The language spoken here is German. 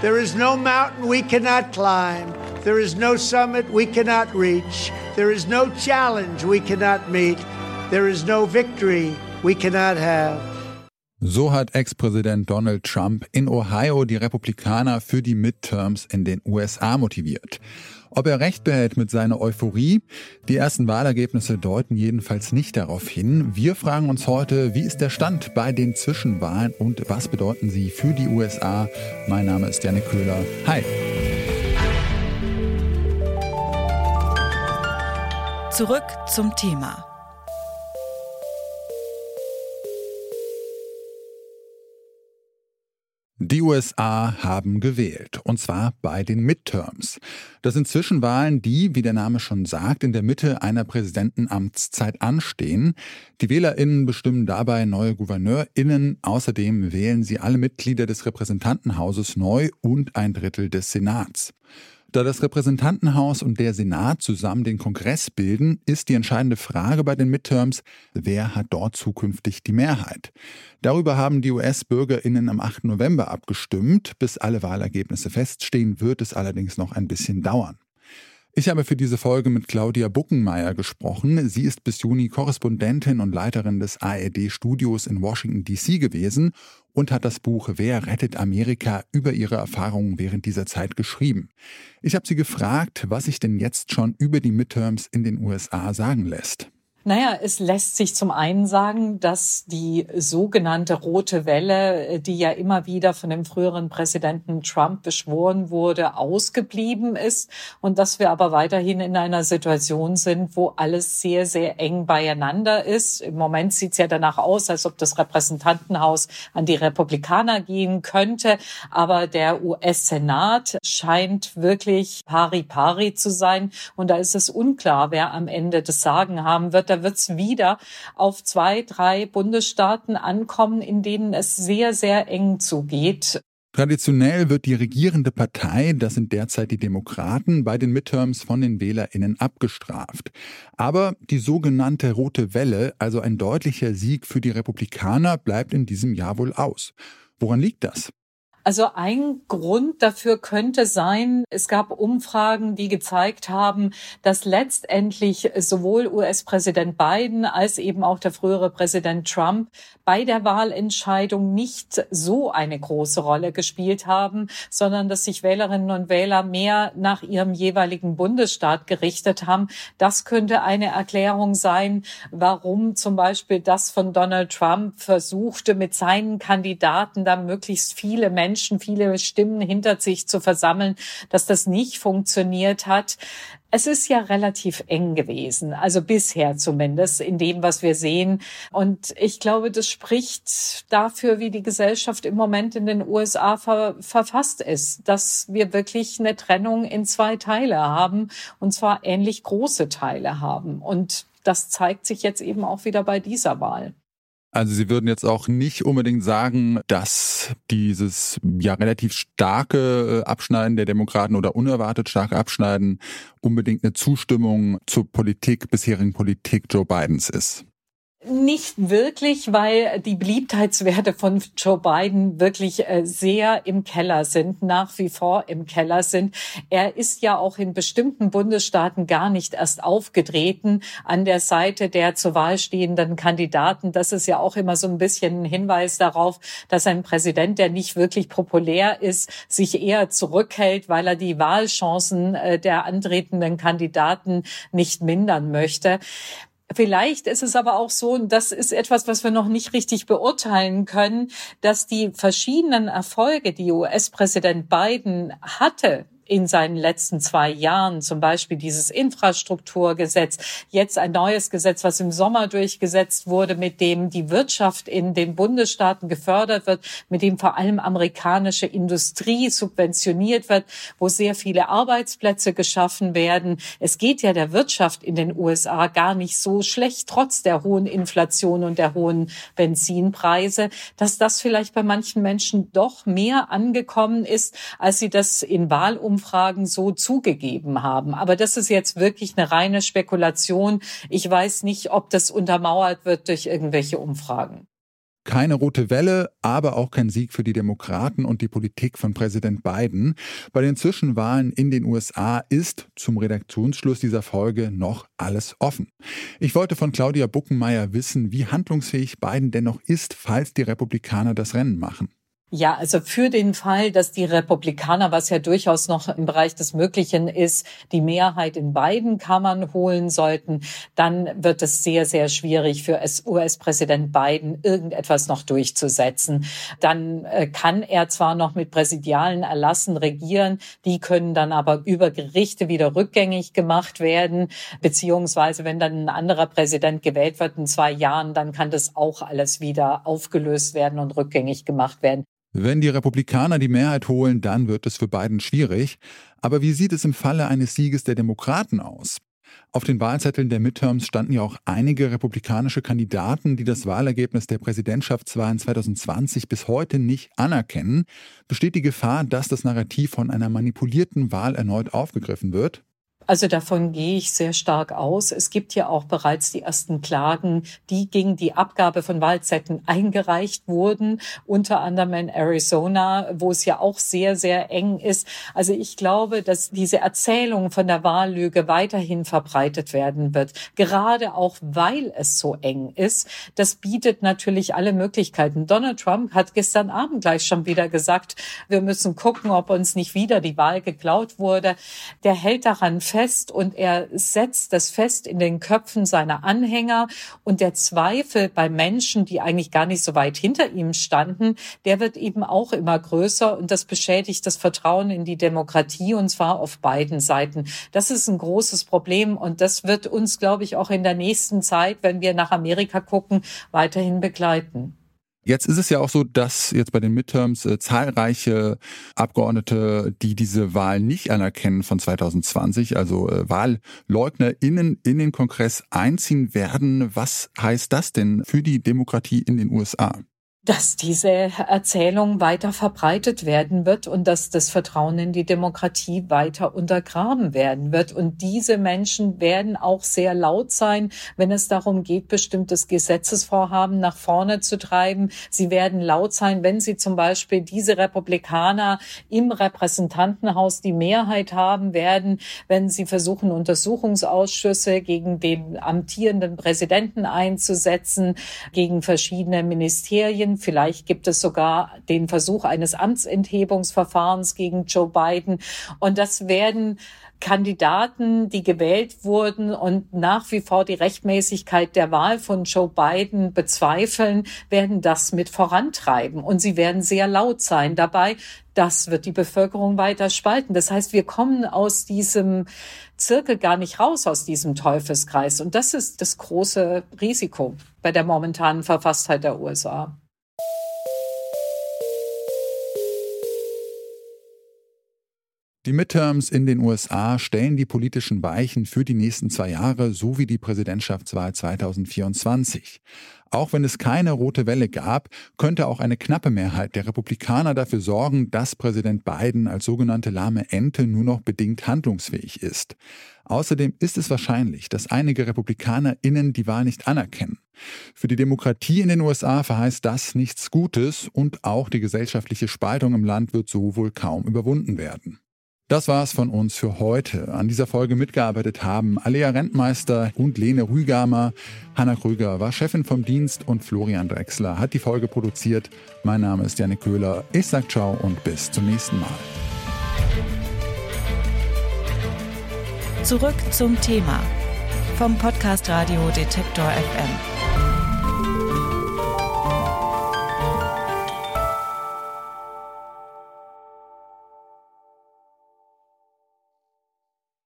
There is no mountain we cannot climb. There is no summit we cannot reach. There is no challenge we cannot meet. There is no victory we cannot have. So hat Ex-Präsident Donald Trump in Ohio die Republikaner für die Midterms in den USA motiviert. Ob er recht behält mit seiner Euphorie? Die ersten Wahlergebnisse deuten jedenfalls nicht darauf hin. Wir fragen uns heute, wie ist der Stand bei den Zwischenwahlen und was bedeuten sie für die USA? Mein Name ist Janik Köhler. Hi. Zurück zum Thema. Die USA haben gewählt, und zwar bei den Midterms. Das sind Zwischenwahlen, die, wie der Name schon sagt, in der Mitte einer Präsidentenamtszeit anstehen. Die Wählerinnen bestimmen dabei neue Gouverneurinnen. Außerdem wählen sie alle Mitglieder des Repräsentantenhauses neu und ein Drittel des Senats. Da das Repräsentantenhaus und der Senat zusammen den Kongress bilden, ist die entscheidende Frage bei den Midterms, wer hat dort zukünftig die Mehrheit? Darüber haben die US-Bürgerinnen am 8. November abgestimmt. Bis alle Wahlergebnisse feststehen, wird es allerdings noch ein bisschen dauern. Ich habe für diese Folge mit Claudia Buckenmeier gesprochen. Sie ist bis Juni Korrespondentin und Leiterin des ARD-Studios in Washington, D.C. gewesen und hat das Buch Wer rettet Amerika über ihre Erfahrungen während dieser Zeit geschrieben. Ich habe sie gefragt, was sich denn jetzt schon über die Midterms in den USA sagen lässt. Naja, es lässt sich zum einen sagen, dass die sogenannte rote Welle, die ja immer wieder von dem früheren Präsidenten Trump beschworen wurde, ausgeblieben ist und dass wir aber weiterhin in einer Situation sind, wo alles sehr, sehr eng beieinander ist. Im Moment sieht es ja danach aus, als ob das Repräsentantenhaus an die Republikaner gehen könnte, aber der US-Senat scheint wirklich pari pari zu sein. Und da ist es unklar, wer am Ende das Sagen haben wird wird es wieder auf zwei, drei Bundesstaaten ankommen, in denen es sehr, sehr eng zugeht. Traditionell wird die regierende Partei, das sind derzeit die Demokraten, bei den Midterms von den Wählerinnen abgestraft. Aber die sogenannte rote Welle, also ein deutlicher Sieg für die Republikaner, bleibt in diesem Jahr wohl aus. Woran liegt das? Also ein Grund dafür könnte sein, es gab Umfragen, die gezeigt haben, dass letztendlich sowohl US-Präsident Biden als eben auch der frühere Präsident Trump bei der Wahlentscheidung nicht so eine große Rolle gespielt haben, sondern dass sich Wählerinnen und Wähler mehr nach ihrem jeweiligen Bundesstaat gerichtet haben. Das könnte eine Erklärung sein, warum zum Beispiel das von Donald Trump versuchte, mit seinen Kandidaten da möglichst viele Menschen Menschen, viele Stimmen hinter sich zu versammeln, dass das nicht funktioniert hat. Es ist ja relativ eng gewesen, also bisher zumindest in dem, was wir sehen. Und ich glaube, das spricht dafür, wie die Gesellschaft im Moment in den USA ver verfasst ist, dass wir wirklich eine Trennung in zwei Teile haben, und zwar ähnlich große Teile haben. Und das zeigt sich jetzt eben auch wieder bei dieser Wahl. Also Sie würden jetzt auch nicht unbedingt sagen, dass dieses ja relativ starke äh, Abschneiden der Demokraten oder unerwartet starke Abschneiden unbedingt eine Zustimmung zur Politik, bisherigen Politik Joe Bidens ist. Nicht wirklich, weil die Beliebtheitswerte von Joe Biden wirklich äh, sehr im Keller sind, nach wie vor im Keller sind. Er ist ja auch in bestimmten Bundesstaaten gar nicht erst aufgetreten an der Seite der zur Wahl stehenden Kandidaten. Das ist ja auch immer so ein bisschen ein Hinweis darauf, dass ein Präsident, der nicht wirklich populär ist, sich eher zurückhält, weil er die Wahlchancen äh, der antretenden Kandidaten nicht mindern möchte. Vielleicht ist es aber auch so, und das ist etwas, was wir noch nicht richtig beurteilen können, dass die verschiedenen Erfolge, die US-Präsident Biden hatte in seinen letzten zwei Jahren, zum Beispiel dieses Infrastrukturgesetz, jetzt ein neues Gesetz, was im Sommer durchgesetzt wurde, mit dem die Wirtschaft in den Bundesstaaten gefördert wird, mit dem vor allem amerikanische Industrie subventioniert wird, wo sehr viele Arbeitsplätze geschaffen werden. Es geht ja der Wirtschaft in den USA gar nicht so schlecht, trotz der hohen Inflation und der hohen Benzinpreise, dass das vielleicht bei manchen Menschen doch mehr angekommen ist, als sie das in Wahlumfragen Umfragen so zugegeben haben. Aber das ist jetzt wirklich eine reine Spekulation. Ich weiß nicht, ob das untermauert wird durch irgendwelche Umfragen. Keine rote Welle, aber auch kein Sieg für die Demokraten und die Politik von Präsident Biden. Bei den Zwischenwahlen in den USA ist zum Redaktionsschluss dieser Folge noch alles offen. Ich wollte von Claudia Buckenmeier wissen, wie handlungsfähig Biden dennoch ist, falls die Republikaner das Rennen machen. Ja, also für den Fall, dass die Republikaner, was ja durchaus noch im Bereich des Möglichen ist, die Mehrheit in beiden Kammern holen sollten, dann wird es sehr, sehr schwierig für US-Präsident Biden, irgendetwas noch durchzusetzen. Dann äh, kann er zwar noch mit präsidialen Erlassen regieren, die können dann aber über Gerichte wieder rückgängig gemacht werden, beziehungsweise wenn dann ein anderer Präsident gewählt wird in zwei Jahren, dann kann das auch alles wieder aufgelöst werden und rückgängig gemacht werden. Wenn die Republikaner die Mehrheit holen, dann wird es für Biden schwierig. Aber wie sieht es im Falle eines Sieges der Demokraten aus? Auf den Wahlzetteln der Midterms standen ja auch einige republikanische Kandidaten, die das Wahlergebnis der Präsidentschaftswahlen 2020 bis heute nicht anerkennen. Besteht die Gefahr, dass das Narrativ von einer manipulierten Wahl erneut aufgegriffen wird? Also davon gehe ich sehr stark aus. Es gibt ja auch bereits die ersten Klagen, die gegen die Abgabe von Wahlzetteln eingereicht wurden, unter anderem in Arizona, wo es ja auch sehr, sehr eng ist. Also ich glaube, dass diese Erzählung von der Wahllüge weiterhin verbreitet werden wird, gerade auch weil es so eng ist. Das bietet natürlich alle Möglichkeiten. Donald Trump hat gestern Abend gleich schon wieder gesagt, wir müssen gucken, ob uns nicht wieder die Wahl geklaut wurde. Der hält daran fest, fest und er setzt das fest in den Köpfen seiner Anhänger und der Zweifel bei Menschen, die eigentlich gar nicht so weit hinter ihm standen, der wird eben auch immer größer und das beschädigt das Vertrauen in die Demokratie und zwar auf beiden Seiten. Das ist ein großes Problem und das wird uns, glaube ich, auch in der nächsten Zeit, wenn wir nach Amerika gucken, weiterhin begleiten. Jetzt ist es ja auch so, dass jetzt bei den Midterms äh, zahlreiche Abgeordnete, die diese Wahl nicht anerkennen von 2020, also äh, WahlleugnerInnen in den Kongress einziehen werden. Was heißt das denn für die Demokratie in den USA? Dass diese Erzählung weiter verbreitet werden wird und dass das Vertrauen in die Demokratie weiter untergraben werden wird. Und diese Menschen werden auch sehr laut sein, wenn es darum geht, bestimmtes Gesetzesvorhaben nach vorne zu treiben. Sie werden laut sein, wenn sie zum Beispiel diese Republikaner im Repräsentantenhaus die Mehrheit haben werden, wenn sie versuchen, Untersuchungsausschüsse gegen den amtierenden Präsidenten einzusetzen, gegen verschiedene Ministerien Vielleicht gibt es sogar den Versuch eines Amtsenthebungsverfahrens gegen Joe Biden. Und das werden Kandidaten, die gewählt wurden und nach wie vor die Rechtmäßigkeit der Wahl von Joe Biden bezweifeln, werden das mit vorantreiben. Und sie werden sehr laut sein dabei. Das wird die Bevölkerung weiter spalten. Das heißt, wir kommen aus diesem Zirkel gar nicht raus, aus diesem Teufelskreis. Und das ist das große Risiko bei der momentanen Verfasstheit der USA. Die Midterms in den USA stellen die politischen Weichen für die nächsten zwei Jahre sowie die Präsidentschaftswahl 2024. Auch wenn es keine rote Welle gab, könnte auch eine knappe Mehrheit der Republikaner dafür sorgen, dass Präsident Biden als sogenannte lahme Ente nur noch bedingt handlungsfähig ist. Außerdem ist es wahrscheinlich, dass einige RepublikanerInnen die Wahl nicht anerkennen. Für die Demokratie in den USA verheißt das nichts Gutes und auch die gesellschaftliche Spaltung im Land wird so wohl kaum überwunden werden. Das war's von uns für heute. An dieser Folge mitgearbeitet haben Alea Rentmeister und Lene Rügamer. Hanna Krüger war Chefin vom Dienst und Florian Drexler hat die Folge produziert. Mein Name ist Janik Köhler. Ich sag ciao und bis zum nächsten Mal. Zurück zum Thema vom Podcast Radio Detektor FM.